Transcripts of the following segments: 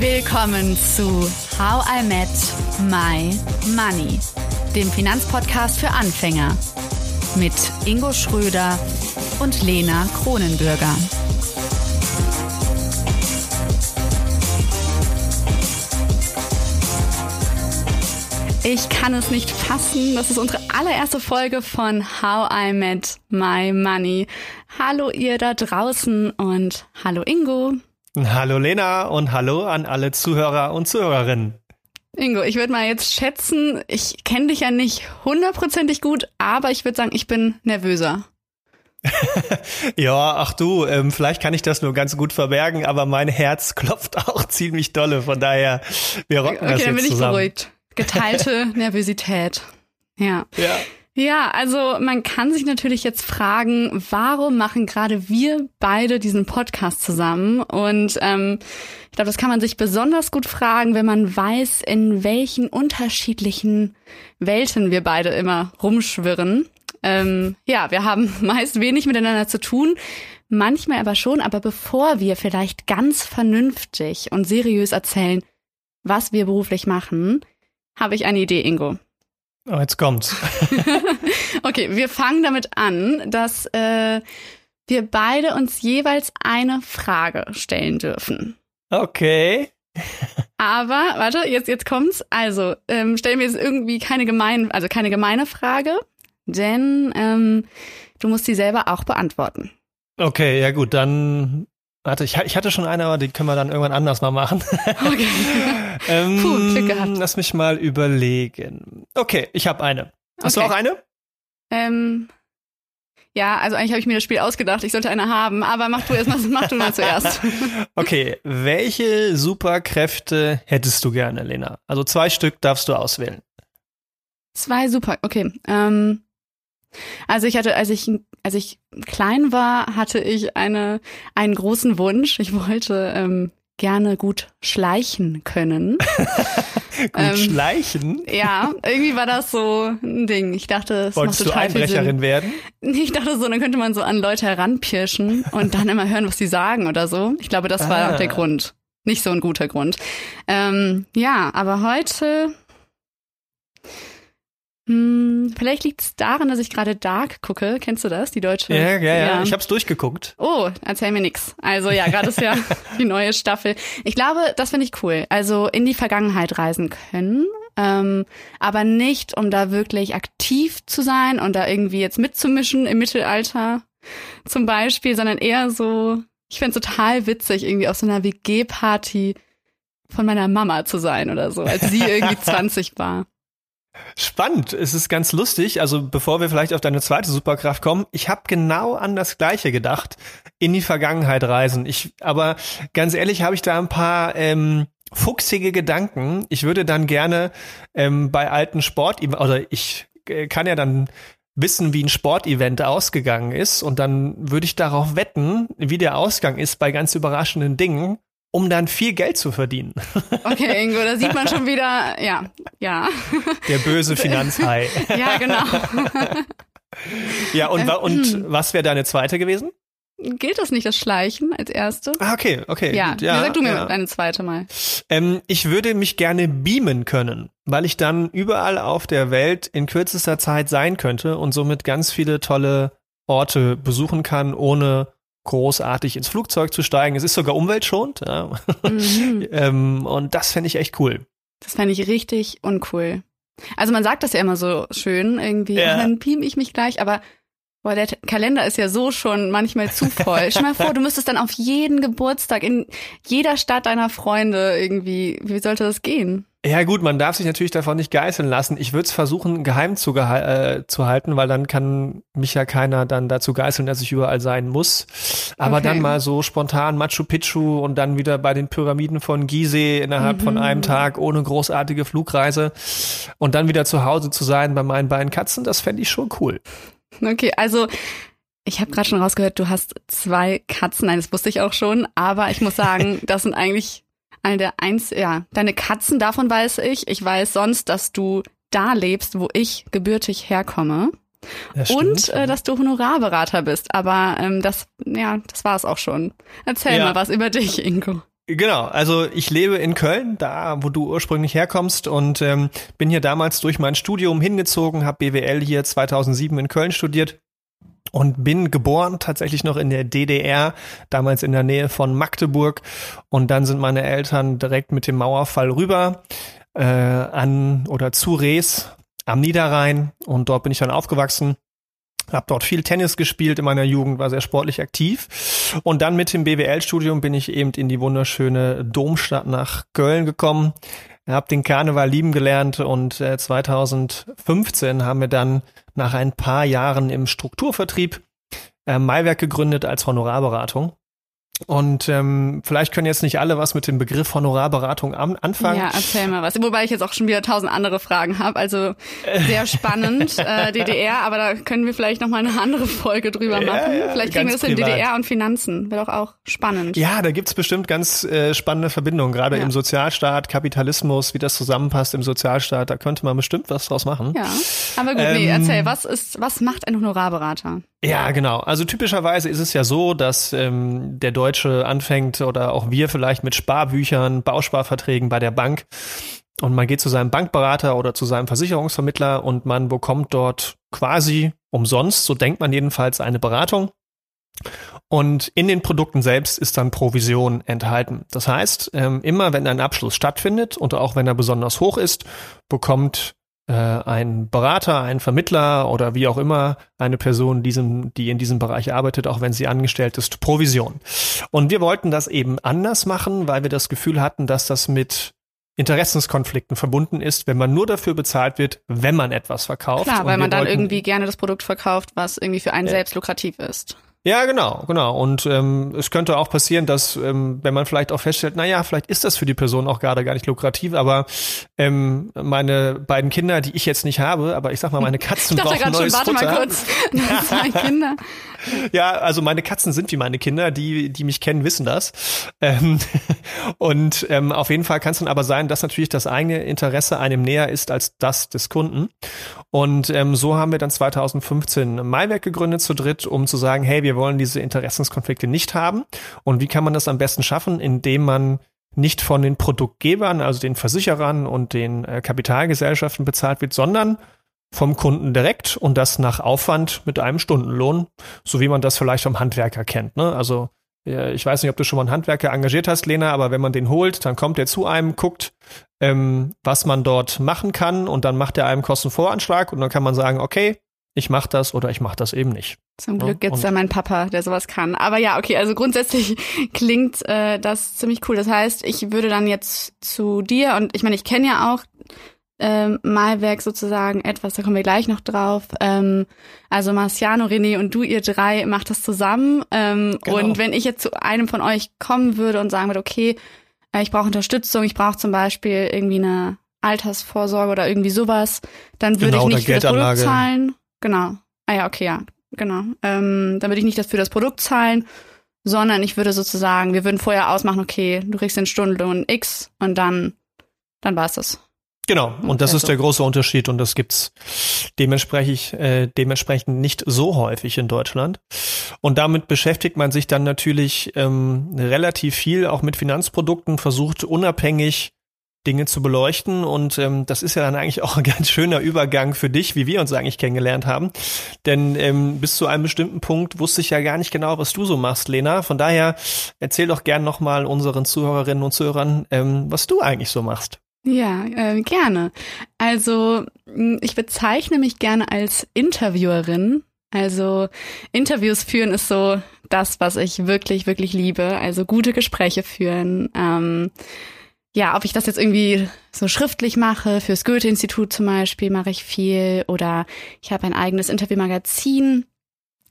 Willkommen zu How I Met My Money, dem Finanzpodcast für Anfänger mit Ingo Schröder und Lena Kronenbürger. Ich kann es nicht fassen. Das ist unsere allererste Folge von How I Met My Money. Hallo ihr da draußen und hallo Ingo. Hallo Lena und hallo an alle Zuhörer und Zuhörerinnen. Ingo, ich würde mal jetzt schätzen, ich kenne dich ja nicht hundertprozentig gut, aber ich würde sagen, ich bin nervöser. ja, ach du, ähm, vielleicht kann ich das nur ganz gut verbergen, aber mein Herz klopft auch ziemlich dolle, von daher, wir rocken okay, das jetzt zusammen. Okay, dann bin ich beruhigt. Geteilte Nervosität. Ja. Ja. Ja, also man kann sich natürlich jetzt fragen, warum machen gerade wir beide diesen Podcast zusammen? Und ähm, ich glaube, das kann man sich besonders gut fragen, wenn man weiß, in welchen unterschiedlichen Welten wir beide immer rumschwirren. Ähm, ja, wir haben meist wenig miteinander zu tun, manchmal aber schon. Aber bevor wir vielleicht ganz vernünftig und seriös erzählen, was wir beruflich machen, habe ich eine Idee, Ingo. Oh, jetzt kommt's. okay, wir fangen damit an, dass äh, wir beide uns jeweils eine Frage stellen dürfen. Okay. Aber, warte, jetzt, jetzt kommt's. Also, ähm, stellen wir jetzt irgendwie keine gemein, also keine gemeine Frage, denn ähm, du musst sie selber auch beantworten. Okay, ja gut, dann Warte, ich, ich, hatte schon eine, aber die können wir dann irgendwann anders mal machen. Okay. ähm, Puh, Glück gehabt. Lass mich mal überlegen. Okay, ich habe eine. Hast okay. du auch eine? Ähm, ja, also eigentlich habe ich mir das Spiel ausgedacht. Ich sollte eine haben, aber mach du erst mal, mach du mal zuerst. okay, welche Superkräfte hättest du gerne, Lena? Also zwei Stück darfst du auswählen. Zwei Super, okay. Ähm, also ich hatte, als ich, als ich klein war, hatte ich eine, einen großen Wunsch. Ich wollte ähm, gerne gut schleichen können. gut ähm, schleichen? Ja, irgendwie war das so ein Ding. Ich dachte, es Wolltest macht total du Einbrecherin werden? Ich dachte so, dann könnte man so an Leute heranpirschen und dann immer hören, was sie sagen oder so. Ich glaube, das war ah. der Grund. Nicht so ein guter Grund. Ähm, ja, aber heute hm, vielleicht liegt es daran, dass ich gerade Dark gucke. Kennst du das, die deutsche? Ja, ja, ja. ja. Ich habe es durchgeguckt. Oh, erzähl mir nix. Also ja, gerade ist ja die neue Staffel. Ich glaube, das finde ich cool. Also in die Vergangenheit reisen können, ähm, aber nicht, um da wirklich aktiv zu sein und da irgendwie jetzt mitzumischen im Mittelalter zum Beispiel, sondern eher so, ich fände total witzig, irgendwie auf so einer WG-Party von meiner Mama zu sein oder so, als sie irgendwie 20 war. Spannend, es ist ganz lustig. Also bevor wir vielleicht auf deine zweite Superkraft kommen, ich habe genau an das Gleiche gedacht, in die Vergangenheit reisen. Ich, aber ganz ehrlich, habe ich da ein paar ähm, fuchsige Gedanken. Ich würde dann gerne ähm, bei alten Sport oder ich äh, kann ja dann wissen, wie ein Sportevent ausgegangen ist und dann würde ich darauf wetten, wie der Ausgang ist bei ganz überraschenden Dingen um dann viel Geld zu verdienen. Okay, Ingo, da sieht man schon wieder, ja, ja. Der böse Finanzhai. ja, genau. ja, und, und hm. was wäre deine zweite gewesen? Gilt das nicht, das Schleichen als erste? Ah, okay, okay. Ja, ja sag du mir ja. deine zweite mal. Ähm, ich würde mich gerne beamen können, weil ich dann überall auf der Welt in kürzester Zeit sein könnte und somit ganz viele tolle Orte besuchen kann, ohne großartig ins Flugzeug zu steigen. Es ist sogar umweltschonend. Ja. Mhm. ähm, und das fände ich echt cool. Das fände ich richtig uncool. Also man sagt das ja immer so schön, irgendwie, ja. dann beam ich mich gleich, aber boah, der Kalender ist ja so schon manchmal zu voll. Stell mal vor, du müsstest dann auf jeden Geburtstag in jeder Stadt deiner Freunde irgendwie, wie sollte das gehen? Ja gut, man darf sich natürlich davon nicht geißeln lassen. Ich würde es versuchen, geheim zu, äh, zu halten, weil dann kann mich ja keiner dann dazu geißeln, dass ich überall sein muss. Aber okay. dann mal so spontan Machu Picchu und dann wieder bei den Pyramiden von Gizeh innerhalb mhm. von einem Tag ohne großartige Flugreise und dann wieder zu Hause zu sein bei meinen beiden Katzen, das fände ich schon cool. Okay, also ich habe gerade schon rausgehört, du hast zwei Katzen. Nein, das wusste ich auch schon. Aber ich muss sagen, das sind eigentlich eine der eins, ja, deine Katzen, davon weiß ich. Ich weiß sonst, dass du da lebst, wo ich gebürtig herkomme. und äh, dass du Honorarberater bist. Aber ähm, das, ja, das war es auch schon. Erzähl ja. mal was über dich, Ingo. Genau, also ich lebe in Köln, da wo du ursprünglich herkommst und ähm, bin hier damals durch mein Studium hingezogen, habe BWL hier 2007 in Köln studiert und bin geboren tatsächlich noch in der DDR, damals in der Nähe von Magdeburg. Und dann sind meine Eltern direkt mit dem Mauerfall rüber äh, an oder zu Rees am Niederrhein. Und dort bin ich dann aufgewachsen. Habe dort viel Tennis gespielt in meiner Jugend, war sehr sportlich aktiv. Und dann mit dem BWL-Studium bin ich eben in die wunderschöne Domstadt nach Köln gekommen, habe den Karneval lieben gelernt und äh, 2015 haben wir dann nach ein paar Jahren im Strukturvertrieb äh, Maiwerk gegründet als Honorarberatung. Und ähm, vielleicht können jetzt nicht alle was mit dem Begriff Honorarberatung an anfangen. Ja, erzähl mal was. Wobei ich jetzt auch schon wieder tausend andere Fragen habe. Also sehr spannend, äh, DDR, aber da können wir vielleicht noch mal eine andere Folge drüber machen. Ja, vielleicht kriegen wir das in DDR und Finanzen. Wäre doch auch spannend. Ja, da gibt's bestimmt ganz äh, spannende Verbindungen, gerade ja. im Sozialstaat, Kapitalismus, wie das zusammenpasst im Sozialstaat. Da könnte man bestimmt was draus machen. Ja, aber gut, ähm, nee, erzähl, was ist, was macht ein Honorarberater? Ja, genau. Also typischerweise ist es ja so, dass ähm, der Deutsche anfängt oder auch wir vielleicht mit Sparbüchern, Bausparverträgen bei der Bank und man geht zu seinem Bankberater oder zu seinem Versicherungsvermittler und man bekommt dort quasi umsonst, so denkt man jedenfalls, eine Beratung. Und in den Produkten selbst ist dann Provision enthalten. Das heißt, ähm, immer wenn ein Abschluss stattfindet und auch wenn er besonders hoch ist, bekommt äh, ein Berater, ein Vermittler oder wie auch immer eine Person, diesem, die in diesem Bereich arbeitet, auch wenn sie angestellt ist, Provision. Und wir wollten das eben anders machen, weil wir das Gefühl hatten, dass das mit Interessenskonflikten verbunden ist, wenn man nur dafür bezahlt wird, wenn man etwas verkauft. Klar, weil man dann irgendwie gerne das Produkt verkauft, was irgendwie für einen ja. selbst lukrativ ist. Ja, genau, genau. Und ähm, es könnte auch passieren, dass, ähm, wenn man vielleicht auch feststellt, na ja, vielleicht ist das für die Person auch gerade gar nicht lukrativ, aber ähm, meine beiden Kinder, die ich jetzt nicht habe, aber ich sag mal, meine Katzen ich brauchen neues schon, warte Futter. Mal kurz. Das Kinder. Ja, also meine Katzen sind wie meine Kinder, die, die mich kennen, wissen das. Ähm, und ähm, auf jeden Fall kann es dann aber sein, dass natürlich das eigene Interesse einem näher ist als das des Kunden. Und ähm, so haben wir dann 2015 Maiwerk gegründet zu dritt, um zu sagen, hey, wir wir wollen diese Interessenskonflikte nicht haben. Und wie kann man das am besten schaffen, indem man nicht von den Produktgebern, also den Versicherern und den äh, Kapitalgesellschaften bezahlt wird, sondern vom Kunden direkt und das nach Aufwand mit einem Stundenlohn, so wie man das vielleicht vom Handwerker kennt. Ne? Also ich weiß nicht, ob du schon mal einen Handwerker engagiert hast, Lena, aber wenn man den holt, dann kommt er zu einem, guckt, ähm, was man dort machen kann und dann macht er einem Kostenvoranschlag und dann kann man sagen, okay, ich mache das oder ich mache das eben nicht. Zum Glück gibt's da meinen Papa, der sowas kann. Aber ja, okay, also grundsätzlich klingt äh, das ziemlich cool. Das heißt, ich würde dann jetzt zu dir und ich meine, ich kenne ja auch ähm, Malwerk sozusagen etwas, da kommen wir gleich noch drauf. Ähm, also Marciano, René und du, ihr drei, macht das zusammen. Ähm, genau. Und wenn ich jetzt zu einem von euch kommen würde und sagen würde, okay, äh, ich brauche Unterstützung, ich brauche zum Beispiel irgendwie eine Altersvorsorge oder irgendwie sowas, dann würde genau, ich nicht für das Produkt zahlen. Genau. Ah ja, okay, ja, genau. Ähm, dann würde ich nicht das für das Produkt zahlen, sondern ich würde sozusagen, wir würden vorher ausmachen, okay, du kriegst den Stundenlohn X und dann, dann war es das. Genau, und das ist der große Unterschied und das gibt's dementsprechend, äh, dementsprechend nicht so häufig in Deutschland. Und damit beschäftigt man sich dann natürlich ähm, relativ viel auch mit Finanzprodukten, versucht unabhängig Dinge zu beleuchten. Und ähm, das ist ja dann eigentlich auch ein ganz schöner Übergang für dich, wie wir uns eigentlich kennengelernt haben. Denn ähm, bis zu einem bestimmten Punkt wusste ich ja gar nicht genau, was du so machst, Lena. Von daher erzähl doch gern nochmal unseren Zuhörerinnen und Zuhörern, ähm, was du eigentlich so machst. Ja, äh, gerne. Also ich bezeichne mich gerne als Interviewerin. Also Interviews führen ist so das, was ich wirklich, wirklich liebe. Also gute Gespräche führen. Ähm, ja, ob ich das jetzt irgendwie so schriftlich mache, fürs Goethe-Institut zum Beispiel mache ich viel oder ich habe ein eigenes Interviewmagazin,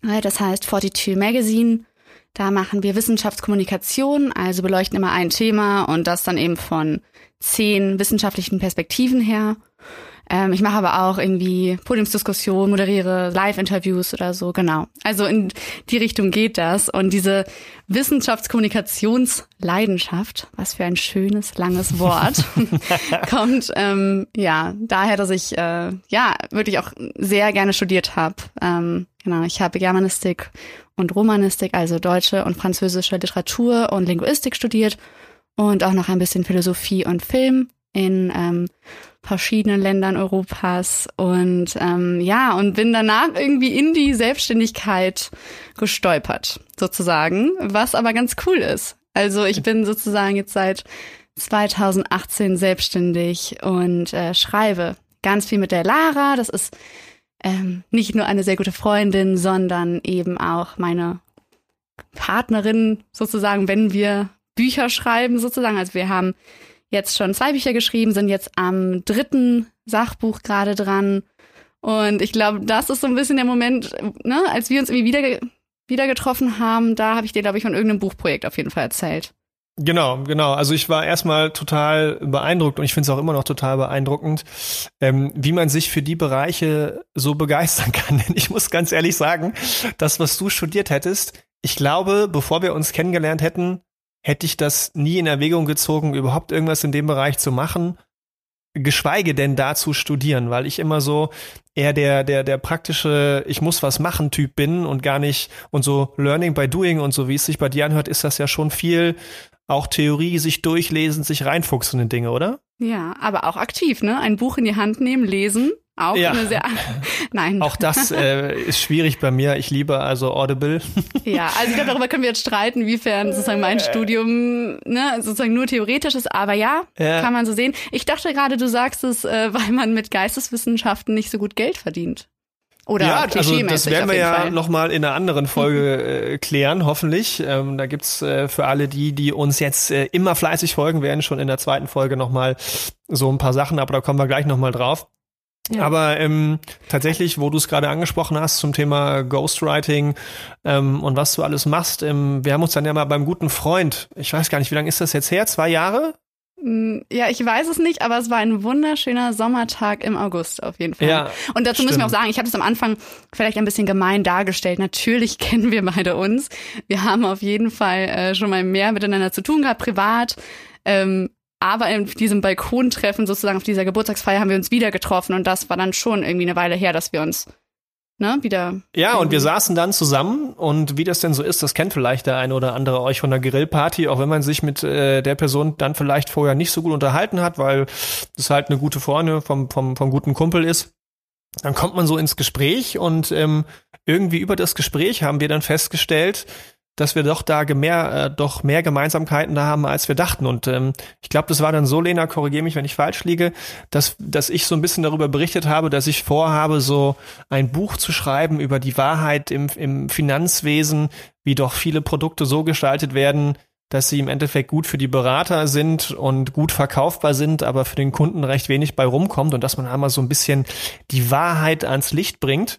das heißt 42 Magazine. Da machen wir Wissenschaftskommunikation, also beleuchten immer ein Thema und das dann eben von zehn wissenschaftlichen Perspektiven her. Ähm, ich mache aber auch irgendwie Podiumsdiskussionen, moderiere Live-Interviews oder so, genau. Also in die Richtung geht das. Und diese Wissenschaftskommunikationsleidenschaft, was für ein schönes, langes Wort, kommt ähm, ja daher, dass ich äh, ja wirklich auch sehr gerne studiert habe. Ähm, genau, ich habe Germanistik und Romanistik, also deutsche und französische Literatur und Linguistik studiert und auch noch ein bisschen Philosophie und Film in ähm, verschiedenen Ländern Europas und ähm, ja, und bin danach irgendwie in die Selbstständigkeit gestolpert, sozusagen, was aber ganz cool ist. Also ich bin sozusagen jetzt seit 2018 selbstständig und äh, schreibe ganz viel mit der Lara. Das ist ähm, nicht nur eine sehr gute Freundin, sondern eben auch meine Partnerin sozusagen, wenn wir Bücher schreiben sozusagen. Also wir haben jetzt schon zwei Bücher geschrieben, sind jetzt am dritten Sachbuch gerade dran. Und ich glaube, das ist so ein bisschen der Moment, ne, als wir uns irgendwie wieder, wieder getroffen haben, da habe ich dir, glaube ich, von irgendeinem Buchprojekt auf jeden Fall erzählt. Genau, genau. Also ich war erstmal total beeindruckt und ich finde es auch immer noch total beeindruckend, ähm, wie man sich für die Bereiche so begeistern kann. Denn ich muss ganz ehrlich sagen, das, was du studiert hättest, ich glaube, bevor wir uns kennengelernt hätten, hätte ich das nie in Erwägung gezogen, überhaupt irgendwas in dem Bereich zu machen, geschweige denn da zu studieren, weil ich immer so eher der, der, der praktische, ich muss was machen Typ bin und gar nicht, und so Learning by Doing und so, wie es sich bei dir anhört, ist das ja schon viel auch Theorie, sich durchlesen, sich reinfuchsen in Dinge, oder? Ja, aber auch aktiv, ne? Ein Buch in die Hand nehmen, lesen, auch ja. eine sehr. Nein. Auch das äh, ist schwierig bei mir. Ich liebe also Audible. Ja, also ich glaube, darüber können wir jetzt streiten, wiefern sozusagen mein Studium ne, sozusagen nur theoretisch ist. Aber ja, ja. kann man so sehen. Ich dachte gerade, du sagst es, äh, weil man mit Geisteswissenschaften nicht so gut Geld verdient. Oder ja, also das werden wir ja nochmal in einer anderen Folge äh, klären, hoffentlich. Ähm, da gibt's äh, für alle die, die uns jetzt äh, immer fleißig folgen werden, schon in der zweiten Folge nochmal so ein paar Sachen, aber da kommen wir gleich nochmal drauf. Ja. Aber ähm, tatsächlich, wo du es gerade angesprochen hast zum Thema Ghostwriting ähm, und was du alles machst, ähm, wir haben uns dann ja mal beim guten Freund, ich weiß gar nicht, wie lange ist das jetzt her? Zwei Jahre? Mm, ja, ich weiß es nicht, aber es war ein wunderschöner Sommertag im August auf jeden Fall. Ja, und dazu stimmt. müssen wir auch sagen, ich habe es am Anfang vielleicht ein bisschen gemein dargestellt. Natürlich kennen wir beide uns. Wir haben auf jeden Fall äh, schon mal mehr miteinander zu tun gehabt, privat. Ähm, aber in diesem Balkontreffen sozusagen auf dieser Geburtstagsfeier haben wir uns wieder getroffen und das war dann schon irgendwie eine Weile her, dass wir uns ne, wieder. Ja, und wir saßen dann zusammen und wie das denn so ist, das kennt vielleicht der eine oder andere euch von der Grillparty, auch wenn man sich mit äh, der Person dann vielleicht vorher nicht so gut unterhalten hat, weil das halt eine gute Freundin vom, vom, vom guten Kumpel ist. Dann kommt man so ins Gespräch und ähm, irgendwie über das Gespräch haben wir dann festgestellt, dass wir doch da mehr, äh, doch mehr Gemeinsamkeiten da haben, als wir dachten. Und ähm, ich glaube, das war dann so, Lena, korrigiere mich, wenn ich falsch liege, dass, dass ich so ein bisschen darüber berichtet habe, dass ich vorhabe, so ein Buch zu schreiben über die Wahrheit im, im Finanzwesen, wie doch viele Produkte so gestaltet werden, dass sie im Endeffekt gut für die Berater sind und gut verkaufbar sind, aber für den Kunden recht wenig bei rumkommt und dass man einmal so ein bisschen die Wahrheit ans Licht bringt.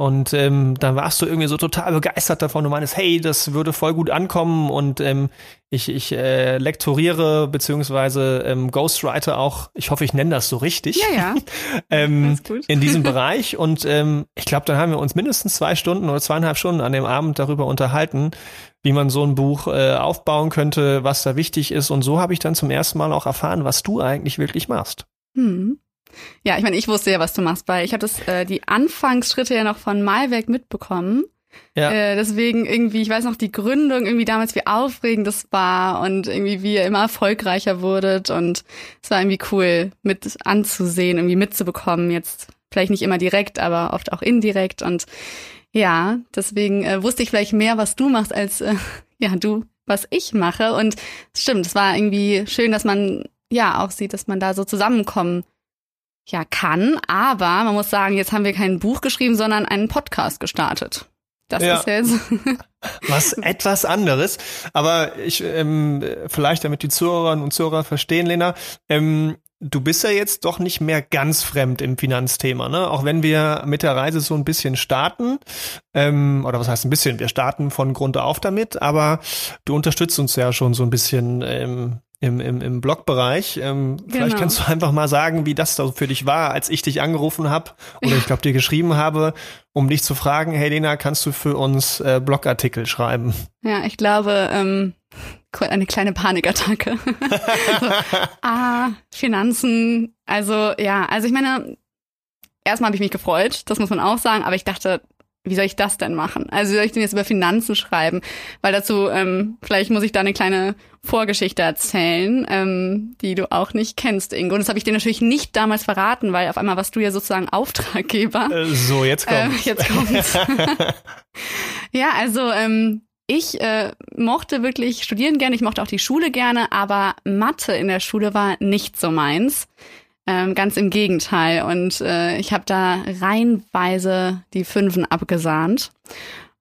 Und ähm, dann warst du irgendwie so total begeistert davon. Du meinst, hey, das würde voll gut ankommen und ähm, ich, ich äh, lektoriere beziehungsweise ähm, Ghostwriter auch, ich hoffe, ich nenne das so richtig. Ja, ja. ähm, in diesem Bereich. Und ähm, ich glaube, dann haben wir uns mindestens zwei Stunden oder zweieinhalb Stunden an dem Abend darüber unterhalten, wie man so ein Buch äh, aufbauen könnte, was da wichtig ist. Und so habe ich dann zum ersten Mal auch erfahren, was du eigentlich wirklich machst. Hm. Ja, ich meine, ich wusste ja, was du machst, weil ich habe das äh, die Anfangsschritte ja noch von Malwerk mitbekommen. Ja. Äh, deswegen irgendwie, ich weiß noch die Gründung, irgendwie damals, wie aufregend das war und irgendwie, wie ihr immer erfolgreicher wurdet und es war irgendwie cool mit anzusehen, irgendwie mitzubekommen. Jetzt vielleicht nicht immer direkt, aber oft auch indirekt und ja, deswegen äh, wusste ich vielleicht mehr, was du machst, als äh, ja du, was ich mache. Und stimmt, es war irgendwie schön, dass man ja auch sieht, dass man da so zusammenkommen ja kann. Aber man muss sagen, jetzt haben wir kein Buch geschrieben, sondern einen Podcast gestartet. Das ja. ist jetzt was etwas anderes. Aber ich ähm, vielleicht, damit die Zuhörerinnen und Zuhörer verstehen, Lena, ähm, du bist ja jetzt doch nicht mehr ganz fremd im Finanzthema, ne? Auch wenn wir mit der Reise so ein bisschen starten, ähm, oder was heißt ein bisschen, wir starten von Grund auf damit, aber du unterstützt uns ja schon so ein bisschen ähm, im, im, im Blogbereich. Ähm, genau. Vielleicht kannst du einfach mal sagen, wie das da für dich war, als ich dich angerufen habe oder ich glaube dir geschrieben habe, um dich zu fragen, hey Lena, kannst du für uns äh, Blogartikel schreiben? Ja, ich glaube, ähm, eine kleine Panikattacke. so, ah, Finanzen. Also ja, also ich meine, erstmal habe ich mich gefreut, das muss man auch sagen, aber ich dachte, wie soll ich das denn machen? Also wie soll ich denn jetzt über Finanzen schreiben? Weil dazu, ähm, vielleicht muss ich da eine kleine Vorgeschichte erzählen, ähm, die du auch nicht kennst, Ingo. Und das habe ich dir natürlich nicht damals verraten, weil auf einmal warst du ja sozusagen Auftraggeber. Äh, so, jetzt kommt's. Äh, jetzt kommt's. ja, also ähm, ich äh, mochte wirklich studieren gerne, ich mochte auch die Schule gerne, aber Mathe in der Schule war nicht so meins. Ähm, ganz im Gegenteil. Und äh, ich habe da reihenweise die Fünfen abgesahnt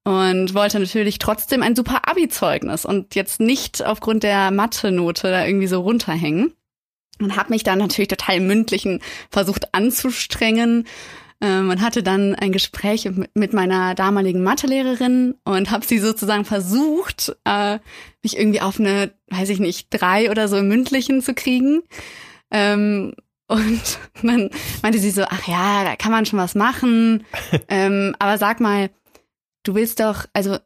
und wollte natürlich trotzdem ein super Abi-Zeugnis und jetzt nicht aufgrund der Mathe-Note da irgendwie so runterhängen. Und habe mich dann natürlich total im Mündlichen versucht anzustrengen ähm, und hatte dann ein Gespräch mit meiner damaligen Mathelehrerin und habe sie sozusagen versucht, äh, mich irgendwie auf eine, weiß ich nicht, drei oder so im Mündlichen zu kriegen. Ähm, und dann meinte sie so, ach ja, da kann man schon was machen. ähm, aber sag mal, du willst doch, also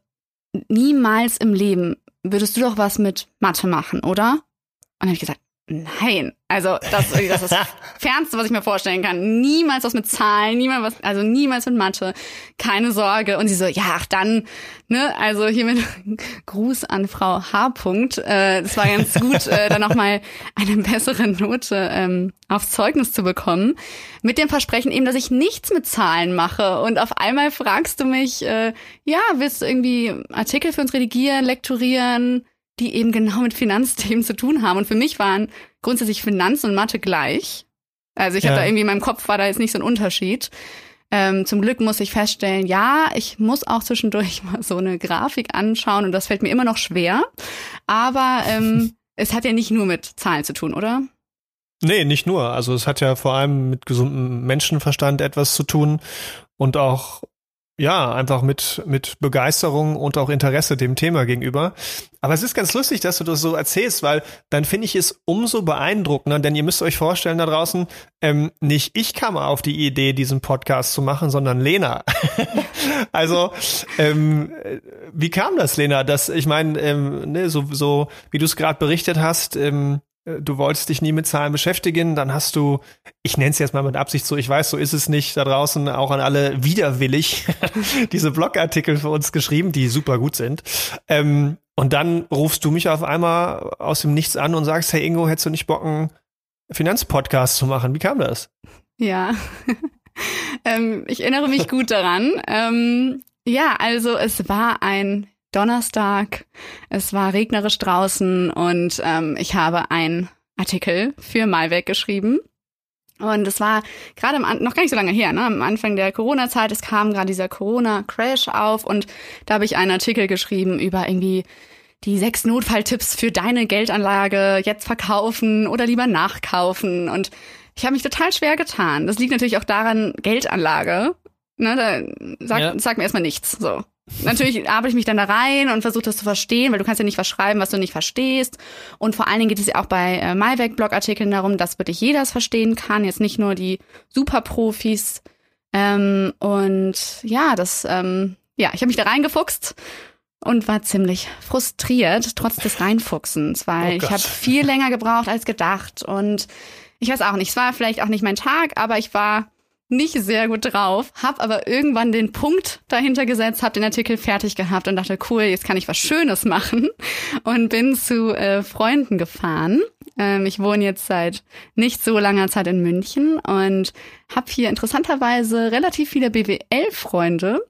niemals im Leben würdest du doch was mit Mathe machen, oder? Und dann habe ich gesagt, Nein, also das, das ist das Fernste, was ich mir vorstellen kann. Niemals was mit Zahlen, niemals was, also niemals mit Mathe, keine Sorge. Und sie so, ja, ach dann, ne, also hier mit Gruß an Frau H. -Punkt. Äh, das war ganz gut, äh, dann noch mal eine bessere Note ähm, aufs Zeugnis zu bekommen. Mit dem Versprechen eben, dass ich nichts mit Zahlen mache. Und auf einmal fragst du mich, äh, ja, willst du irgendwie Artikel für uns redigieren, lektorieren? Die eben genau mit Finanzthemen zu tun haben. Und für mich waren grundsätzlich Finanz und Mathe gleich. Also ich ja. habe da irgendwie in meinem Kopf war da jetzt nicht so ein Unterschied. Ähm, zum Glück muss ich feststellen, ja, ich muss auch zwischendurch mal so eine Grafik anschauen und das fällt mir immer noch schwer. Aber ähm, es hat ja nicht nur mit Zahlen zu tun, oder? Nee, nicht nur. Also es hat ja vor allem mit gesundem Menschenverstand etwas zu tun und auch ja, einfach mit, mit Begeisterung und auch Interesse dem Thema gegenüber. Aber es ist ganz lustig, dass du das so erzählst, weil dann finde ich es umso beeindruckender, denn ihr müsst euch vorstellen da draußen, ähm, nicht ich kam auf die Idee, diesen Podcast zu machen, sondern Lena. also, ähm, wie kam das, Lena? Das, ich meine, ähm, ne, so, so wie du es gerade berichtet hast, ähm, äh, du wolltest dich nie mit Zahlen beschäftigen, dann hast du, ich nenne es jetzt mal mit Absicht so, ich weiß, so ist es nicht, da draußen auch an alle widerwillig diese Blogartikel für uns geschrieben, die super gut sind. Ähm, und dann rufst du mich auf einmal aus dem Nichts an und sagst, hey Ingo, hättest du nicht Bock, einen Finanzpodcast zu machen? Wie kam das? Ja, ähm, ich erinnere mich gut daran. Ähm, ja, also es war ein Donnerstag. Es war regnerisch draußen und ähm, ich habe einen Artikel für Malweg geschrieben. Und es war gerade noch gar nicht so lange her, ne? am Anfang der Corona-Zeit. Es kam gerade dieser Corona-Crash auf und da habe ich einen Artikel geschrieben über irgendwie die sechs Notfalltipps für deine Geldanlage jetzt verkaufen oder lieber nachkaufen. Und ich habe mich total schwer getan. Das liegt natürlich auch daran, Geldanlage. Ne, da sag, ja. sag mir erstmal nichts. So. Natürlich arbeite ich mich dann da rein und versuche das zu verstehen, weil du kannst ja nicht was schreiben, was du nicht verstehst. Und vor allen Dingen geht es ja auch bei äh, MyWeg-Blogartikeln darum, dass wirklich jeder es verstehen kann, jetzt nicht nur die Superprofis. Ähm, und ja, das, ähm, ja, ich habe mich da reingefuchst und war ziemlich frustriert, trotz des Reinfuchsens, weil oh ich habe viel länger gebraucht als gedacht. Und ich weiß auch nicht, es war vielleicht auch nicht mein Tag, aber ich war nicht sehr gut drauf, habe aber irgendwann den Punkt dahinter gesetzt, habe den Artikel fertig gehabt und dachte, cool, jetzt kann ich was Schönes machen und bin zu äh, Freunden gefahren. Ähm, ich wohne jetzt seit nicht so langer Zeit in München und habe hier interessanterweise relativ viele BWL-Freunde.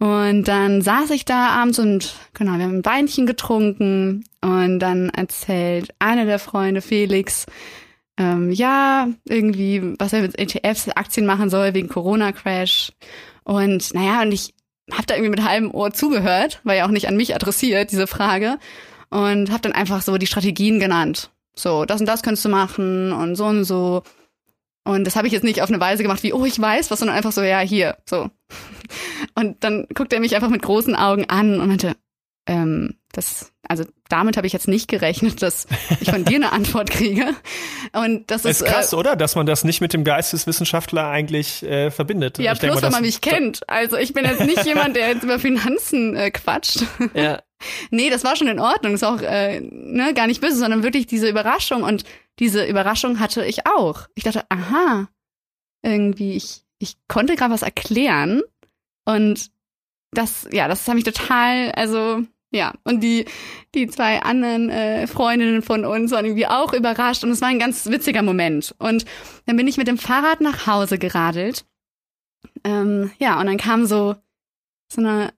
Und dann saß ich da abends und genau, wir haben ein Weinchen getrunken und dann erzählt einer der Freunde, Felix, ähm, ja, irgendwie, was er mit ETFs, Aktien machen soll wegen Corona-Crash. Und naja, und ich habe da irgendwie mit halbem Ohr zugehört, war ja auch nicht an mich adressiert, diese Frage. Und habe dann einfach so die Strategien genannt. So, das und das könntest du machen und so und so. Und das habe ich jetzt nicht auf eine Weise gemacht wie, oh, ich weiß was, sondern einfach so, ja, hier, so. Und dann guckt er mich einfach mit großen Augen an und meinte, ähm, das, also damit habe ich jetzt nicht gerechnet, dass ich von dir eine Antwort kriege. Und das ist, ist krass, äh, oder? Dass man das nicht mit dem Geisteswissenschaftler eigentlich äh, verbindet. Ja, ich plus, mal, wenn man mich kennt. Also ich bin jetzt nicht jemand, der jetzt über Finanzen äh, quatscht. Ja. nee, das war schon in Ordnung. Ist auch äh, ne, gar nicht böse, sondern wirklich diese Überraschung. Und diese Überraschung hatte ich auch. Ich dachte, aha, irgendwie, ich, ich konnte gerade was erklären und das, ja, das hat mich total, also ja, und die, die zwei anderen äh, Freundinnen von uns waren irgendwie auch überrascht und es war ein ganz witziger Moment. Und dann bin ich mit dem Fahrrad nach Hause geradelt. Ähm, ja, und dann kam so, so eine,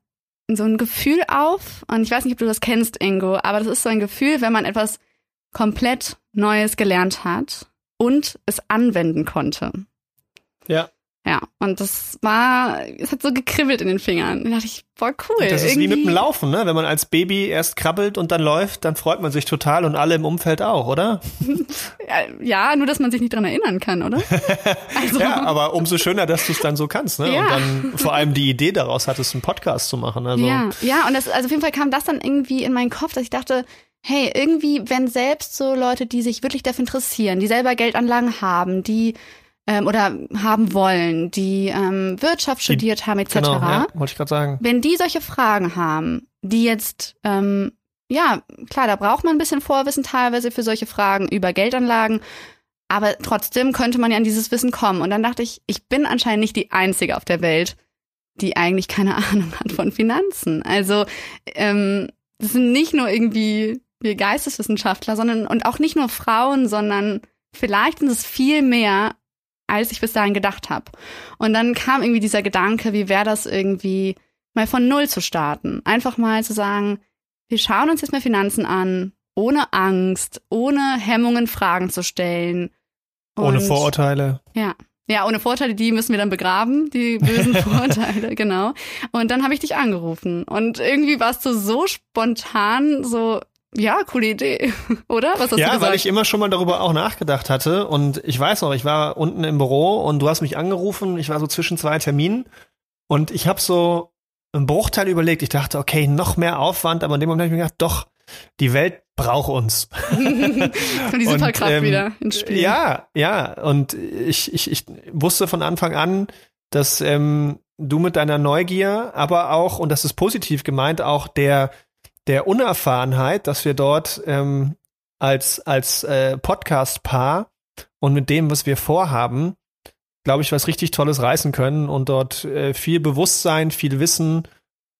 so ein Gefühl auf. Und ich weiß nicht, ob du das kennst, Ingo, aber das ist so ein Gefühl, wenn man etwas komplett Neues gelernt hat und es anwenden konnte. Ja. Ja, und das war, es hat so gekribbelt in den Fingern. Da dachte ich, boah, cool. Das ist Irgendwie. wie mit dem Laufen, ne? Wenn man als Baby erst krabbelt und dann läuft, dann freut man sich total und alle im Umfeld auch, oder? ja, nur dass man sich nicht dran erinnern kann, oder? Also. ja, aber umso schöner, dass du es dann so kannst, ne? Ja. Und dann vor allem die Idee daraus hattest, einen Podcast zu machen. Also. Ja, ja, und das, also auf jeden Fall kam das dann irgendwie in meinen Kopf, dass ich dachte, hey, irgendwie, wenn selbst so Leute, die sich wirklich dafür interessieren, die selber Geldanlagen haben, die ähm, oder haben wollen, die ähm, Wirtschaft studiert die, haben etc. Genau, ja, wollte ich gerade sagen. Wenn die solche Fragen haben, die jetzt ähm, ja klar, da braucht man ein bisschen Vorwissen teilweise für solche Fragen über Geldanlagen. Aber trotzdem könnte man ja an dieses Wissen kommen. Und dann dachte ich, ich bin anscheinend nicht die Einzige auf der Welt, die eigentlich keine Ahnung hat von Finanzen. Also ähm, das sind nicht nur irgendwie wir Geisteswissenschaftler, sondern und auch nicht nur Frauen, sondern vielleicht sind es viel mehr, als ich bis dahin gedacht habe. Und dann kam irgendwie dieser Gedanke, wie wäre das irgendwie mal von Null zu starten. Einfach mal zu sagen, wir schauen uns jetzt mal Finanzen an, ohne Angst, ohne Hemmungen Fragen zu stellen. Und, ohne Vorurteile. Ja. Ja, ohne Vorurteile, die müssen wir dann begraben, die bösen Vorurteile, genau. Und dann habe ich dich angerufen. Und irgendwie warst du so spontan, so, ja, coole Idee, oder? Was hast ja, du gesagt? weil ich immer schon mal darüber auch nachgedacht hatte. Und ich weiß noch, ich war unten im Büro und du hast mich angerufen. Ich war so zwischen zwei Terminen und ich habe so einen Bruchteil überlegt. Ich dachte, okay, noch mehr Aufwand, aber in dem Moment habe ich mir gedacht, doch, die Welt braucht uns. die Superkraft und, ähm, wieder ins Spiel. Ja, ja. Und ich, ich, ich wusste von Anfang an, dass ähm, du mit deiner Neugier, aber auch, und das ist positiv gemeint, auch der der Unerfahrenheit, dass wir dort ähm, als, als äh, Podcast-Paar und mit dem, was wir vorhaben, glaube ich, was richtig Tolles reißen können und dort äh, viel Bewusstsein, viel Wissen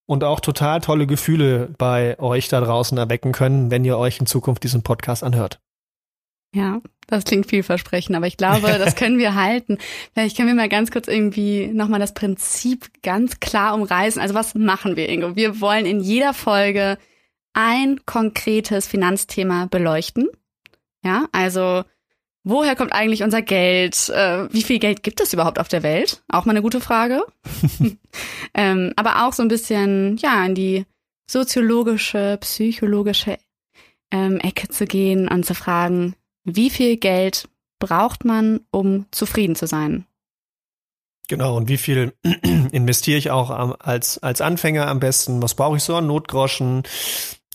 und auch total tolle Gefühle bei euch da draußen erwecken können, wenn ihr euch in Zukunft diesen Podcast anhört. Ja, das klingt vielversprechend, aber ich glaube, das können wir halten. Vielleicht können wir mal ganz kurz irgendwie nochmal das Prinzip ganz klar umreißen. Also was machen wir, Ingo? Wir wollen in jeder Folge ein konkretes Finanzthema beleuchten. Ja, also woher kommt eigentlich unser Geld? Äh, wie viel Geld gibt es überhaupt auf der Welt? Auch mal eine gute Frage. ähm, aber auch so ein bisschen, ja, in die soziologische, psychologische ähm, Ecke zu gehen und zu fragen, wie viel Geld braucht man, um zufrieden zu sein? Genau, und wie viel investiere ich auch als, als Anfänger am besten? Was brauche ich so an Notgroschen?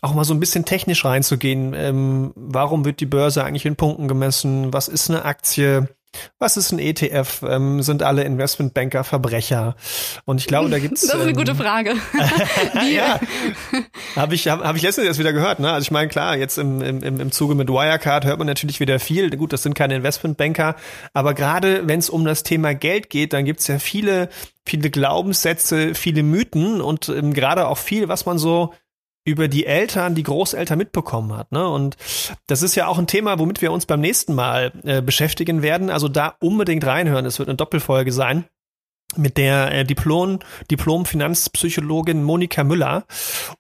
Auch mal so ein bisschen technisch reinzugehen. Ähm, warum wird die Börse eigentlich in Punkten gemessen? Was ist eine Aktie? Was ist ein ETF? Ähm, sind alle Investmentbanker Verbrecher? Und ich glaube, da gibt's. Das ist eine ähm, gute Frage. ja, habe ich hab, hab ich letztens erst wieder gehört. Ne? Also ich meine, klar, jetzt im, im, im Zuge mit Wirecard hört man natürlich wieder viel. Gut, das sind keine Investmentbanker, aber gerade wenn es um das Thema Geld geht, dann gibt's ja viele, viele Glaubenssätze, viele Mythen und ähm, gerade auch viel, was man so über die Eltern, die Großeltern mitbekommen hat. Ne? Und das ist ja auch ein Thema, womit wir uns beim nächsten Mal äh, beschäftigen werden. Also da unbedingt reinhören. Es wird eine Doppelfolge sein mit der äh, Diplom, Diplom-Finanzpsychologin Monika Müller.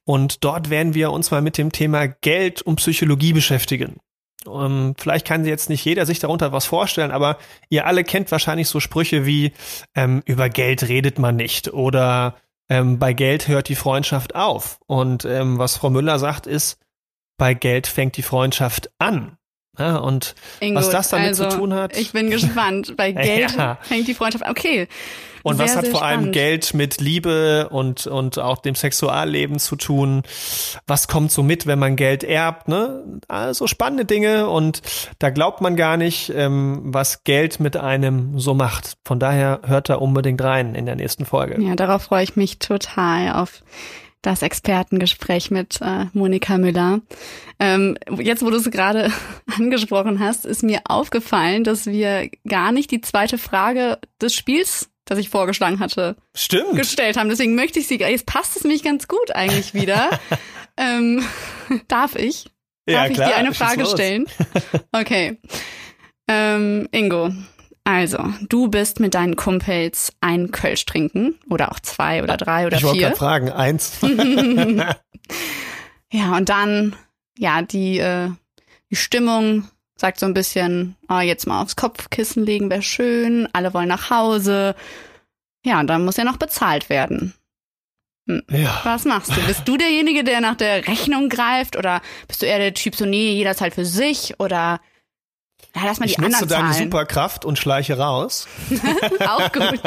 Und dort werden wir uns mal mit dem Thema Geld und Psychologie beschäftigen. Um, ähm, vielleicht kann jetzt nicht jeder sich darunter was vorstellen, aber ihr alle kennt wahrscheinlich so Sprüche wie ähm, über Geld redet man nicht oder ähm, bei Geld hört die Freundschaft auf. Und ähm, was Frau Müller sagt, ist, bei Geld fängt die Freundschaft an. Ja, und Ingo, was das damit also, zu tun hat. Ich bin gespannt. Bei Geld ja. fängt die Freundschaft an. Okay. Und sehr, was hat vor spannend. allem Geld mit Liebe und, und auch dem Sexualleben zu tun? Was kommt so mit, wenn man Geld erbt? Ne? Also spannende Dinge und da glaubt man gar nicht, ähm, was Geld mit einem so macht. Von daher hört da unbedingt rein in der nächsten Folge. Ja, darauf freue ich mich total auf das Expertengespräch mit äh, Monika Müller. Ähm, jetzt, wo du es gerade angesprochen hast, ist mir aufgefallen, dass wir gar nicht die zweite Frage des Spiels das ich vorgeschlagen hatte, Stimmt. gestellt haben. Deswegen möchte ich sie, jetzt passt es mich ganz gut eigentlich wieder. ähm, darf ich? Darf Ja, ich klar, dir eine Frage stellen? Okay. Ähm, Ingo, also, du bist mit deinen Kumpels ein Kölsch trinken oder auch zwei oder drei oder ich wollte vier. gerade fragen, eins. Ja, und dann, ja, die, äh, die Stimmung sagt so ein bisschen, oh, jetzt mal aufs Kopfkissen legen wäre schön, alle wollen nach Hause. Ja, und dann muss ja noch bezahlt werden. ja. Was machst du? Bist du derjenige, der nach der Rechnung greift oder bist du eher der Typ so, nee, jeder zahlt für sich oder ja, lass mal Ich die nutze anderen deine zahlen. Superkraft und schleiche raus. Auch gut.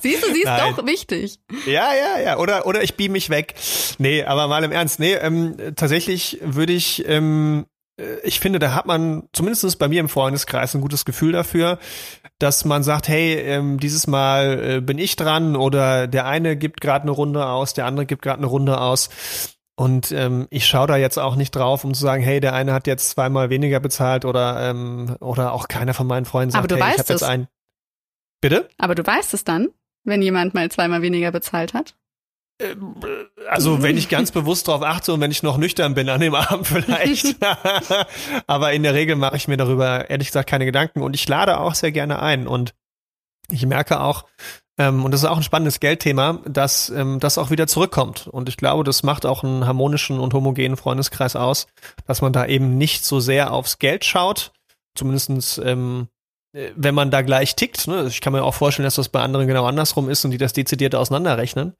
Siehst du, sie ist Nein. doch wichtig. Ja, ja, ja. Oder, oder ich beam mich weg. Nee, aber mal im Ernst. Nee, ähm, tatsächlich würde ich, ähm, äh, ich finde, da hat man zumindest bei mir im Freundeskreis ein gutes Gefühl dafür, dass man sagt, hey, ähm, dieses Mal äh, bin ich dran oder der eine gibt gerade eine Runde aus, der andere gibt gerade eine Runde aus. Und ähm, ich schaue da jetzt auch nicht drauf, um zu sagen, hey, der eine hat jetzt zweimal weniger bezahlt oder ähm, oder auch keiner von meinen Freunden sagt, Aber du hey, ich weißt habe jetzt es. einen. Bitte? Aber du weißt es dann, wenn jemand mal zweimal weniger bezahlt hat. Also wenn ich ganz bewusst darauf achte und wenn ich noch nüchtern bin an dem Abend vielleicht. Aber in der Regel mache ich mir darüber ehrlich gesagt keine Gedanken und ich lade auch sehr gerne ein. Und ich merke auch, ähm, und das ist auch ein spannendes Geldthema, dass ähm, das auch wieder zurückkommt. Und ich glaube, das macht auch einen harmonischen und homogenen Freundeskreis aus, dass man da eben nicht so sehr aufs Geld schaut. Zumindestens ähm, äh, wenn man da gleich tickt. Ne? Ich kann mir auch vorstellen, dass das bei anderen genau andersrum ist und die das dezidiert auseinanderrechnen.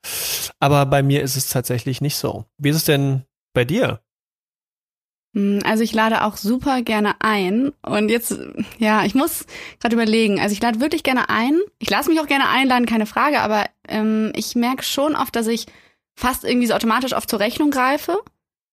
Aber bei mir ist es tatsächlich nicht so. Wie ist es denn bei dir? Hm, Also ich lade auch super gerne ein und jetzt, ja, ich muss gerade überlegen. Also ich lade wirklich gerne ein. Ich lasse mich auch gerne einladen, keine Frage, aber ähm, ich merke schon oft, dass ich fast irgendwie so automatisch oft zur Rechnung greife,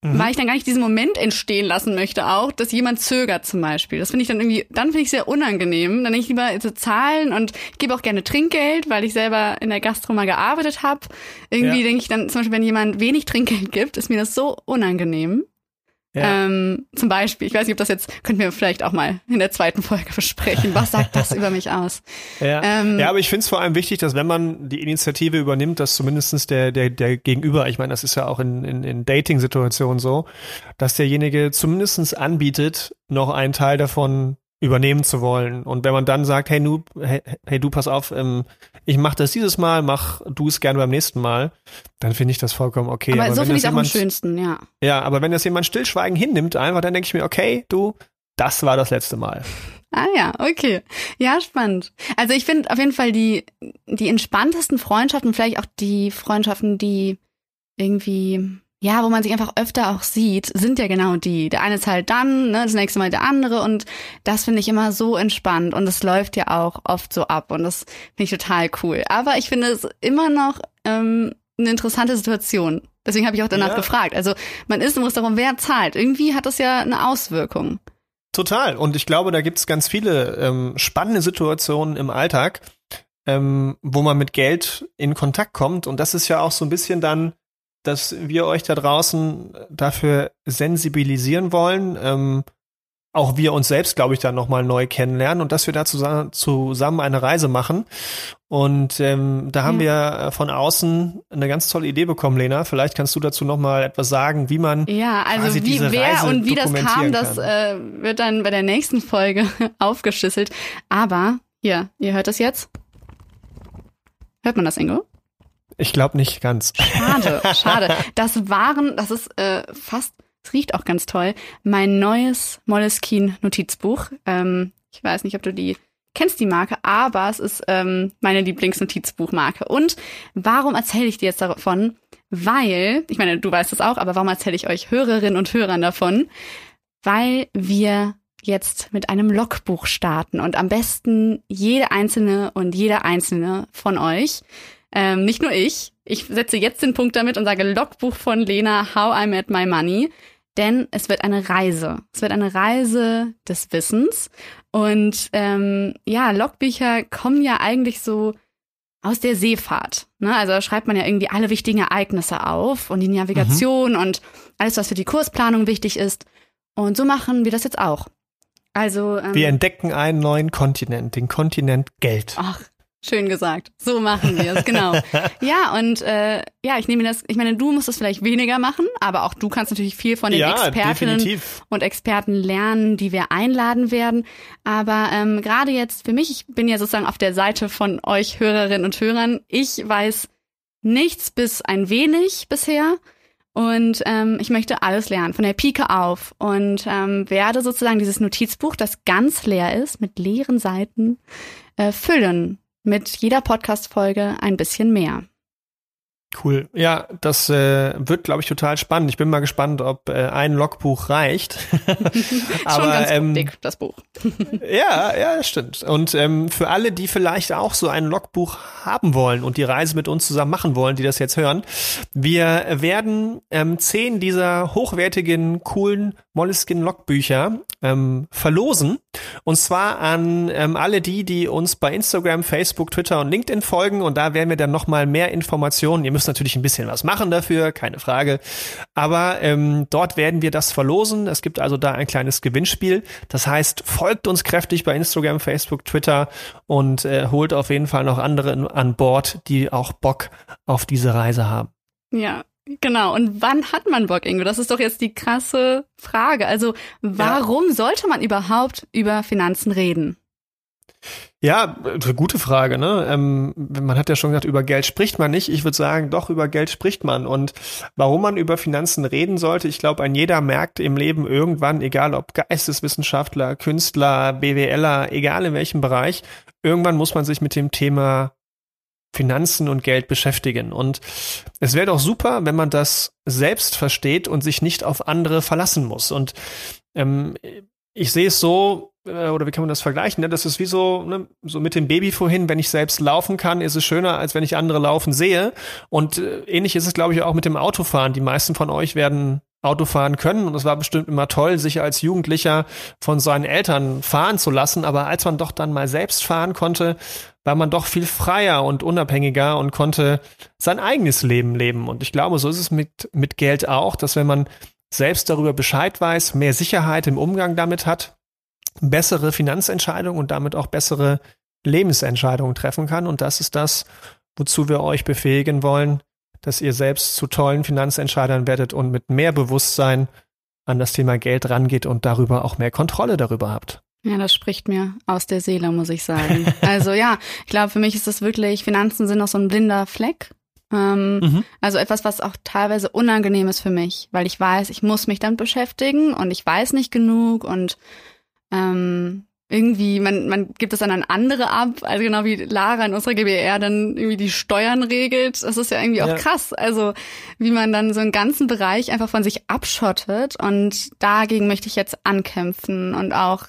Mhm. weil ich dann gar nicht diesen Moment entstehen lassen möchte auch, dass jemand zögert zum Beispiel. Das finde ich dann irgendwie, dann finde ich sehr unangenehm. Dann denke ich lieber zu zahlen und ich gebe auch gerne Trinkgeld, weil ich selber in der Gastro mal gearbeitet habe. Irgendwie Ja. denke ich dann zum Beispiel, wenn jemand wenig Trinkgeld gibt, ist mir das so unangenehm. Ja. Ähm, zum Beispiel, ich weiß nicht, ob das jetzt, könnten wir vielleicht auch mal in der zweiten Folge besprechen. Was sagt das über mich aus? Ja. Ähm, ja, aber ich finde es vor allem wichtig, dass wenn man die Initiative übernimmt, dass zumindestens der, der, der Gegenüber, ich meine, das ist ja auch in, in, in Dating-Situationen so, dass derjenige zumindestens anbietet, noch einen Teil davon übernehmen zu wollen. Und wenn man dann sagt, hey, nu, hey, hey du, pass auf, ähm, ich mach das dieses Mal, mach du es gerne beim nächsten Mal, dann finde ich das vollkommen okay. aber, so wenn finde ich es auch am schönsten, ja. Ja, aber wenn das jemand stillschweigen hinnimmt, einfach, dann denke ich mir, okay, du, das war das letzte Mal. Ah ja, okay. Ja, spannend. Also ich finde auf jeden Fall die, die entspanntesten Freundschaften, vielleicht auch die Freundschaften, die irgendwie, ja, wo man sich einfach öfter auch sieht, sind ja genau die. Der eine zahlt dann, ne, das nächste Mal der andere und das finde ich immer so entspannt und es läuft ja auch oft so ab und das finde ich total cool. Aber ich finde es immer noch ähm, eine interessante Situation. Deswegen habe ich auch danach Ja. gefragt. Also man ist im Restaurant, wer zahlt? Irgendwie hat das ja eine Auswirkung. Total. Und ich glaube, da gibt es ganz viele ähm, spannende Situationen im Alltag, ähm, wo man mit Geld in Kontakt kommt. Und das ist ja auch so ein bisschen dann, dass wir euch da draußen dafür sensibilisieren wollen. Ähm, auch wir uns selbst, glaube ich, dann nochmal neu kennenlernen und dass wir da zusammen, zusammen eine Reise machen. Und ähm, da haben wir äh, von außen eine ganz tolle Idee bekommen, Lena. Vielleicht kannst du dazu nochmal etwas sagen, wie man Ja, also wie diese wer Reise und wie das kam, dokumentieren das kann. äh, wird dann bei der nächsten Folge aufgeschlüsselt. Aber hier, ihr hört das jetzt? Hört man das, Ingo? Ich glaube nicht ganz. Schade, schade. Das waren, das ist äh, fast, es riecht auch ganz toll, mein neues Moleskine-Notizbuch. Ähm, ich weiß nicht, ob du die kennst, die Marke, aber es ist ähm, meine Lieblingsnotizbuchmarke. Und warum erzähle ich dir jetzt davon? Weil, ich meine, du weißt es auch, aber warum erzähle ich euch Hörerinnen und Hörern davon? Weil wir jetzt mit einem Logbuch starten und am besten jede einzelne und jeder einzelne von euch ähm, nicht nur ich. Ich setze jetzt den Punkt damit und sage Logbuch von Lena, How I Met My Money. Denn es wird eine Reise. Es wird eine Reise des Wissens. Und ähm, ja, Logbücher kommen ja eigentlich so aus der Seefahrt. Ne? Also da schreibt man ja irgendwie alle wichtigen Ereignisse auf und die Navigation und alles, was für die Kursplanung wichtig ist. Und so machen wir das jetzt auch. Also ähm, Wir entdecken einen neuen Kontinent, den Kontinent Geld. Ach, Schön gesagt. So machen wir es, genau. ja, und äh, ja, ich nehme das, ich meine, du musst es vielleicht weniger machen, aber auch du kannst natürlich viel von den ja, Expertinnen definitiv. und Experten lernen, die wir einladen werden. Aber ähm, gerade jetzt für mich, ich bin ja sozusagen auf der Seite von euch Hörerinnen und Hörern, ich weiß nichts bis ein wenig bisher. Und ähm, ich möchte alles lernen, von der Pike auf. Und ähm, werde sozusagen dieses Notizbuch, das ganz leer ist, mit leeren Seiten, äh, füllen mit jeder Podcast-Folge ein bisschen mehr. Cool. Ja, das äh, wird, glaube ich, total spannend. Ich bin mal gespannt, ob äh, ein Logbuch reicht. Aber, Schon ganz ähm, dick, das Buch. ja, ja, stimmt. Und ähm, für alle, die vielleicht auch so ein Logbuch haben wollen und die Reise mit uns zusammen machen wollen, die das jetzt hören, wir werden ähm, zehn dieser hochwertigen, coolen Moleskine-Logbücher ähm, verlosen. Und zwar an ähm, alle die, die uns bei Instagram, Facebook, Twitter und LinkedIn folgen. Und da werden wir dann nochmal mehr Informationen. Ihr müsst natürlich ein bisschen was machen dafür, keine Frage. Aber ähm, dort werden wir das verlosen. Es gibt also da ein kleines Gewinnspiel. Das heißt, folgt uns kräftig bei Instagram, Facebook, Twitter und äh, holt auf jeden Fall noch andere an Bord, die auch Bock auf diese Reise haben. Ja, Genau, und wann hat man Bock, Ingo? Das ist doch jetzt die krasse Frage. Also, warum ja. sollte man überhaupt über Finanzen reden? Ja, gute Frage. Ne? Ähm, man hat ja schon gesagt, über Geld spricht man nicht. Ich würde sagen, doch über Geld spricht man. Und warum man über Finanzen reden sollte, ich glaube, ein jeder merkt im Leben irgendwann, egal ob Geisteswissenschaftler, Künstler, BWLer, egal in welchem Bereich, irgendwann muss man sich mit dem Thema Finanzen und Geld beschäftigen. Und es wäre doch super, wenn man das selbst versteht und sich nicht auf andere verlassen muss. Und ähm, ich sehe es so, äh, oder wie kann man das vergleichen? Ne? Das ist wie so, ne, so mit dem Baby vorhin, wenn ich selbst laufen kann, ist es schöner, als wenn ich andere laufen sehe. Und äh, ähnlich ist es, glaube ich, auch mit dem Autofahren. Die meisten von euch werden Auto fahren können und es war bestimmt immer toll, sich als Jugendlicher von seinen Eltern fahren zu lassen, aber als man doch dann mal selbst fahren konnte, war man doch viel freier und unabhängiger und konnte sein eigenes Leben leben. Und ich glaube, so ist es mit, mit Geld auch, dass wenn man selbst darüber Bescheid weiß, mehr Sicherheit im Umgang damit hat, bessere Finanzentscheidungen und damit auch bessere Lebensentscheidungen treffen kann. Und das ist das, wozu wir euch befähigen wollen, dass ihr selbst zu tollen Finanzentscheidern werdet und mit mehr Bewusstsein an das Thema Geld rangeht und darüber auch mehr Kontrolle darüber habt. Ja, das spricht mir aus der Seele, muss ich sagen. also ja, ich glaube, für mich ist das wirklich, Finanzen sind noch so ein blinder Fleck. Ähm, mhm. Also etwas, was auch teilweise unangenehm ist für mich, weil ich weiß, ich muss mich dann beschäftigen und ich weiß nicht genug und ähm, irgendwie, man, man gibt es dann an andere ab, also genau wie Lara in unserer GBR dann irgendwie die Steuern regelt. Das ist ja irgendwie auch ja. krass. Also wie man dann so einen ganzen Bereich einfach von sich abschottet und dagegen möchte ich jetzt ankämpfen und auch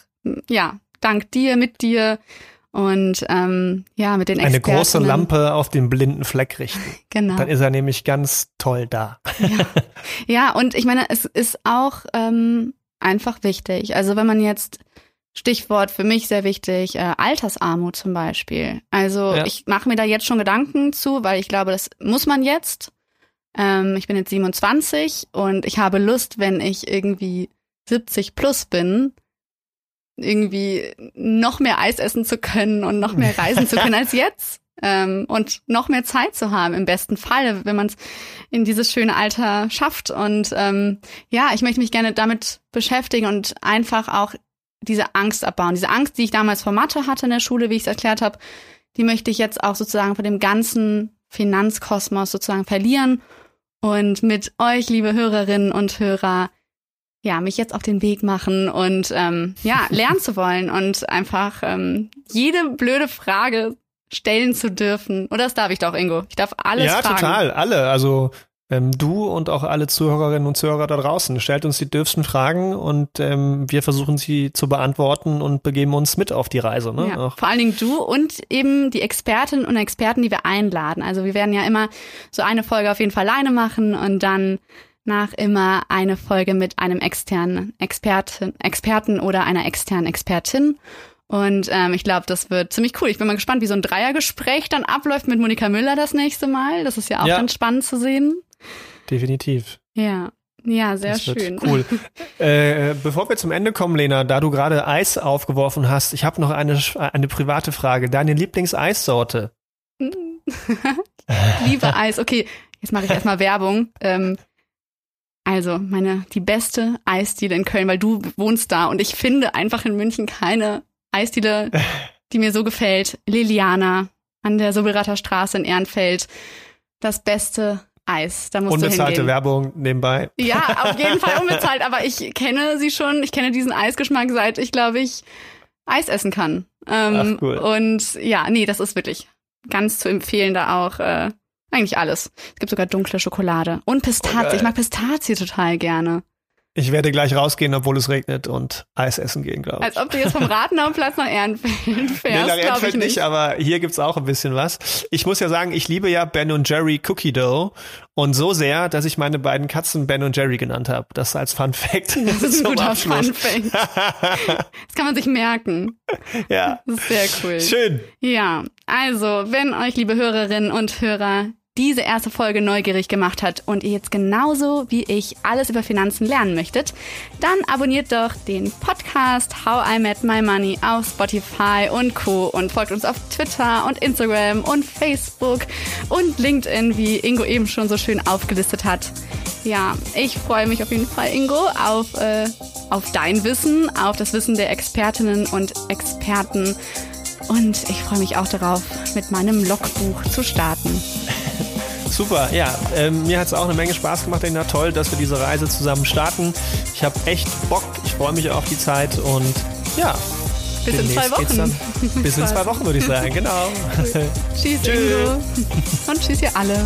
ja, dank dir, mit dir und ähm, ja, mit den Eine große Lampe auf den blinden Fleck richten. Genau. Dann ist er nämlich ganz toll da. Ja, ja und ich meine, es ist auch ähm, einfach wichtig. Also wenn man jetzt Stichwort für mich sehr wichtig, äh, Altersarmut zum Beispiel. Also ja. ich mache mir da jetzt schon Gedanken zu, weil ich glaube, das muss man jetzt. Ähm, ich bin jetzt 27 und ich habe Lust, wenn ich irgendwie 70 plus bin, irgendwie noch mehr Eis essen zu können und noch mehr reisen zu können als jetzt. Ähm, und noch mehr Zeit zu haben, im besten Fall, wenn man es in dieses schöne Alter schafft. Und ähm, ja, ich möchte mich gerne damit beschäftigen und einfach auch diese Angst abbauen. Diese Angst, die ich damals vor Mathe hatte in der Schule, wie ich es erklärt habe, die möchte ich jetzt auch sozusagen von dem ganzen Finanzkosmos sozusagen verlieren und mit euch, liebe Hörerinnen und Hörer, ja, mich jetzt auf den Weg machen und ähm, ja, lernen zu wollen und einfach ähm, jede blöde Frage stellen zu dürfen. Oder das darf ich doch, Ingo. Ich darf alles ja, fragen. Ja, total, alle. Also ähm, du und auch alle Zuhörerinnen und Zuhörer da draußen. Stellt uns die dürfsten Fragen und ähm, wir versuchen sie zu beantworten und begeben uns mit auf die Reise. Ne? Ja, vor allen Dingen du und eben die Expertinnen und Experten, die wir einladen. Also wir werden ja immer so eine Folge auf jeden Fall alleine machen und dann nach immer eine Folge mit einem externen Experten, Experten oder einer externen Expertin. Und ähm, ich glaube, das wird ziemlich cool. Ich bin mal gespannt, wie so ein Dreiergespräch dann abläuft mit Monika Müller das nächste Mal. Das ist ja auch ja. ganz spannend zu sehen. Definitiv. Ja. Ja, sehr das schön. Cool. äh, bevor wir zum Ende kommen, Lena, da du gerade Eis aufgeworfen hast, ich habe noch eine, eine private Frage. Deine Lieblingseissorte? Liebe Eis. Okay, jetzt mache ich erstmal Werbung. Ähm, also, meine, die beste Eisdiele in Köln, weil du wohnst da und ich finde einfach in München keine Eisdiele, die mir so gefällt. Liliana an der Sobelrater Straße in Ehrenfeld. Das beste Eis. Da musst Unbezahlte Werbung nebenbei. Ja, auf jeden Fall unbezahlt, aber ich kenne sie schon. Ich kenne diesen Eisgeschmack seit ich, glaube ich, Eis essen kann. Ähm, Ach, cool. Und ja, nee, das ist wirklich ganz zu empfehlen, da auch äh, eigentlich alles. Es gibt sogar dunkle Schokolade. Und Pistazie. Oh, ich mag Pistazie total gerne. Ich werde gleich rausgehen, obwohl es regnet und Eis essen gehen, glaube ich. Als ob du jetzt vom Rathenauplatz nach Ehrenfeld fährst. Nee, nach Ehrenfeld nicht. nicht, aber hier gibt's auch ein bisschen was. Ich muss ja sagen, ich liebe ja Ben und Jerry Cookie Dough und so sehr, dass ich meine beiden Katzen Ben und Jerry genannt habe. Das als Fun Fact. Das ist ein guter Abschluss. Fun Fact. Das kann man sich merken. Ja. Das ist sehr cool. Schön. Ja, also, wenn euch, liebe Hörerinnen und Hörer, diese erste Folge neugierig gemacht hat und ihr jetzt genauso wie ich alles über Finanzen lernen möchtet, dann abonniert doch den Podcast How I Met My Money auf Spotify und Co. und folgt uns auf Twitter und Instagram und Facebook und LinkedIn, wie Ingo eben schon so schön aufgelistet hat. Ja, ich freue mich auf jeden Fall, Ingo, auf, äh, auf dein Wissen, auf das Wissen der Expertinnen und Experten. Und ich freue mich auch darauf, mit meinem Logbuch zu starten. Super, ja. Ähm, mir hat es auch eine Menge Spaß gemacht, Elena. Toll, dass wir diese Reise zusammen starten. Ich habe echt Bock. Ich freue mich auf die Zeit und ja. Bis in zwei Wochen. bis in zwei Wochen, würde ich sagen, genau. tschüss, tschüss. Ingo. Und tschüss ihr alle.